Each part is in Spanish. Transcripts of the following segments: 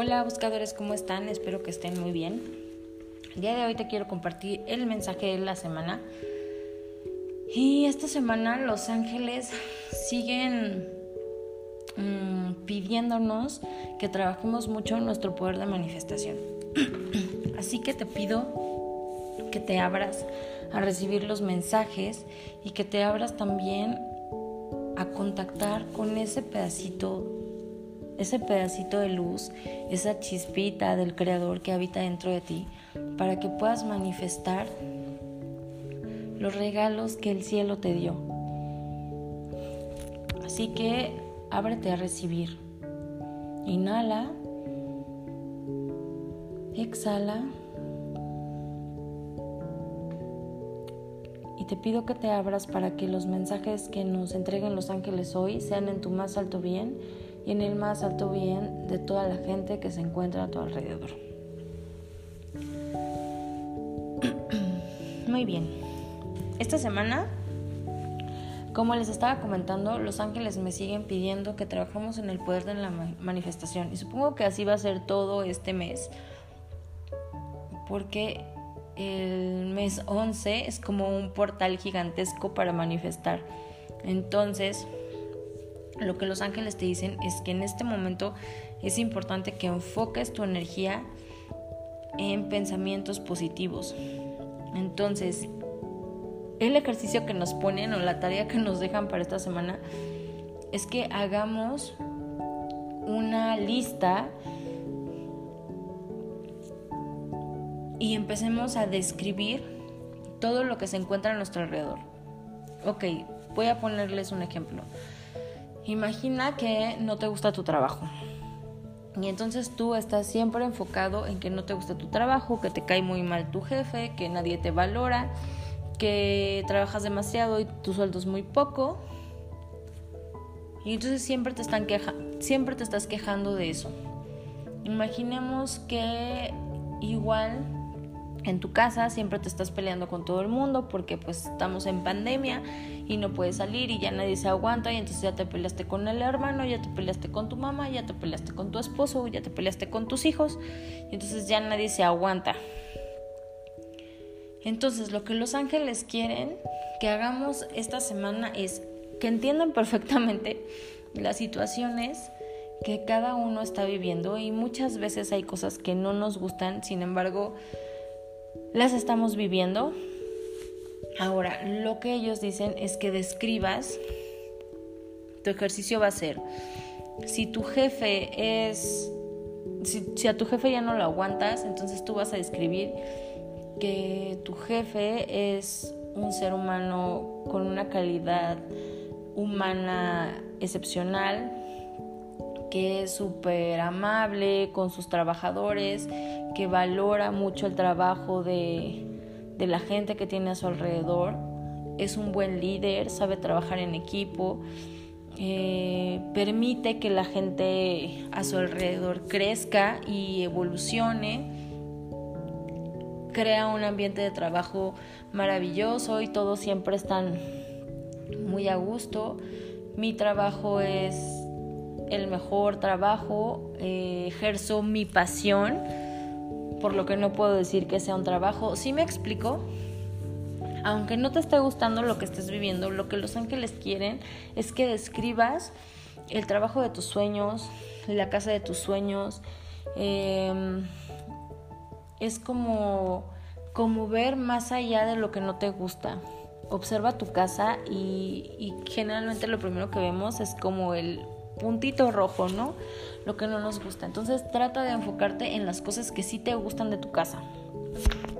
Hola buscadores, ¿cómo están? Espero que estén muy bien. El día de hoy te quiero compartir el mensaje de la semana. Y esta semana los ángeles siguen mmm, pidiéndonos que trabajemos mucho en nuestro poder de manifestación. Así que te pido que te abras a recibir los mensajes y que te abras también a contactar con ese pedacito ese pedacito de luz, esa chispita del Creador que habita dentro de ti, para que puedas manifestar los regalos que el cielo te dio. Así que ábrete a recibir. Inhala. Exhala. Y te pido que te abras para que los mensajes que nos entreguen los ángeles hoy sean en tu más alto bien y en el más alto bien de toda la gente que se encuentra a tu alrededor. Muy bien. Esta semana, como les estaba comentando, los ángeles me siguen pidiendo que trabajemos en el poder de la manifestación. Y supongo que así va a ser todo este mes. Porque el mes 11 es como un portal gigantesco para manifestar. Entonces, lo que los ángeles te dicen es que en este momento es importante que enfoques tu energía en pensamientos positivos. Entonces, el ejercicio que nos ponen o la tarea que nos dejan para esta semana es que hagamos una lista y empecemos a describir todo lo que se encuentra a nuestro alrededor. Ok, voy a ponerles un ejemplo. Imagina que no te gusta tu trabajo. Y entonces tú estás siempre enfocado en que no te gusta tu trabajo, que te cae muy mal tu jefe, que nadie te valora, que trabajas demasiado y tu sueldo es muy poco. Y entonces siempre te, están queja siempre te estás quejando de eso. Imaginemos que igual en tu casa siempre te estás peleando con todo el mundo porque pues estamos en pandemia y no puedes salir y ya nadie se aguanta y entonces ya te peleaste con el hermano, ya te peleaste con tu mamá, ya te peleaste con tu esposo, ya te peleaste con tus hijos y entonces ya nadie se aguanta. Entonces lo que los ángeles quieren que hagamos esta semana es que entiendan perfectamente las situaciones que cada uno está viviendo y muchas veces hay cosas que no nos gustan, sin embargo, las estamos viviendo. Ahora, lo que ellos dicen es que describas, tu ejercicio va a ser, si tu jefe es, si, a tu jefe ya no lo aguantas, entonces tú vas a describir que tu jefe es un ser humano con una calidad humana excepcional, que es súper amable con sus trabajadores, que valora mucho el trabajo de, la gente que tiene a su alrededor, es un buen líder, sabe trabajar en equipo, eh, permite que la gente a su alrededor crezca y evolucione, crea un ambiente de trabajo maravilloso y todos siempre están muy a gusto. Mi trabajo es el mejor trabajo, eh, ejerzo mi pasión, por lo que no puedo decir que sea un trabajo. Si me explico? Aunque no te esté gustando lo que estés viviendo, lo que los ángeles quieren es que describas el trabajo de tus sueños, la casa de tus sueños. Em, es como, como ver más allá de lo que no te gusta. Observa tu casa y, y generalmente lo primero que vemos es como el puntito rojo, ¿no? Lo que no nos gusta. Entonces trata de enfocarte en las cosas que sí te gustan de tu casa.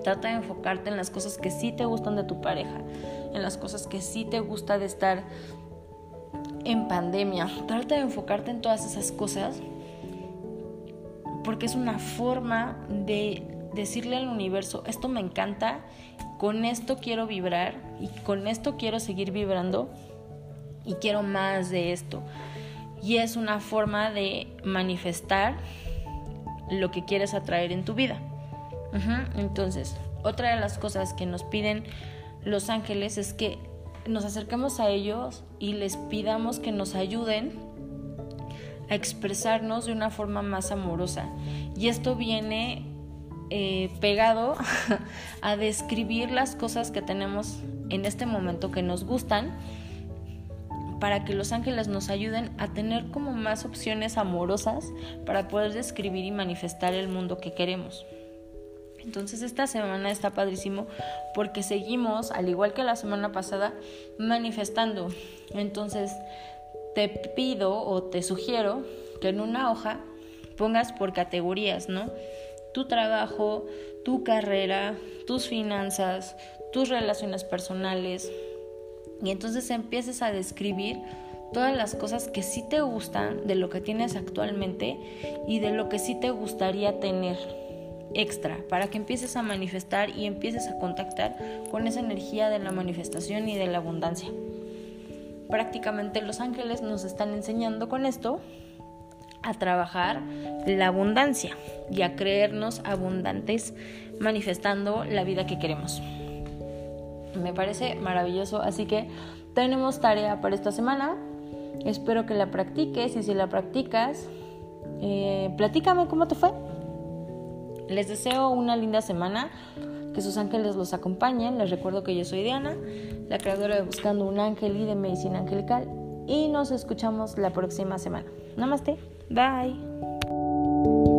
Trata de enfocarte en las cosas que sí te gustan de tu pareja, en las cosas que sí te gusta de estar en pandemia. Trata de enfocarte en todas esas cosas porque es una forma de decirle al universo, esto me encanta, con esto quiero vibrar y con esto quiero seguir vibrando y quiero más de esto y es una forma de manifestar lo que quieres atraer en tu vida. Entonces, otra de las cosas que nos piden los ángeles es que nos acerquemos a ellos y les pidamos que nos ayuden a expresarnos de una forma más amorosa. Y esto viene eh, pegado a describir las cosas que tenemos en este momento que nos gustan para que los ángeles nos ayuden a tener como más opciones amorosas para poder describir y manifestar el mundo que queremos. Entonces esta semana está padrísimo porque seguimos, al igual que la semana pasada, manifestando. Entonces te pido o te sugiero que en una hoja pongas por categorías, ¿no? Tu trabajo, tu carrera, tus finanzas, tus relaciones personales. Y entonces empieces a describir todas las cosas que sí te gustan de lo que tienes actualmente y de lo que sí te gustaría tener extra para que empieces a manifestar y empieces a contactar con esa energía de la manifestación y de la abundancia. Prácticamente los ángeles nos están enseñando con esto a trabajar la abundancia y a creernos abundantes manifestando la vida que queremos. Me parece maravilloso, así que tenemos tarea para esta semana. Espero que la practiques y si la practicas, eh, platícame cómo te fue. Les deseo una linda semana, que sus ángeles los acompañen. Les recuerdo que yo soy Diana, la creadora de Buscando un Ángel y de Medicina Angelical. Y nos escuchamos la próxima semana. Namaste. Bye.